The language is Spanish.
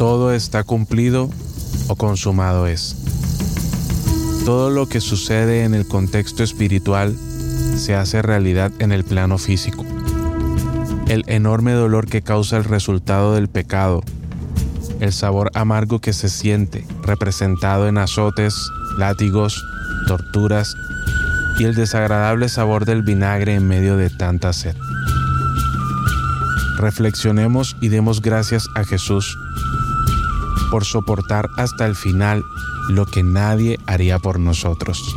todo está cumplido o consumado es. Todo lo que sucede en el contexto espiritual se hace realidad en el plano físico. El enorme dolor que causa el resultado del pecado, el sabor amargo que se siente representado en azotes, látigos, torturas y el desagradable sabor del vinagre en medio de tanta sed. Reflexionemos y demos gracias a Jesús por soportar hasta el final lo que nadie haría por nosotros.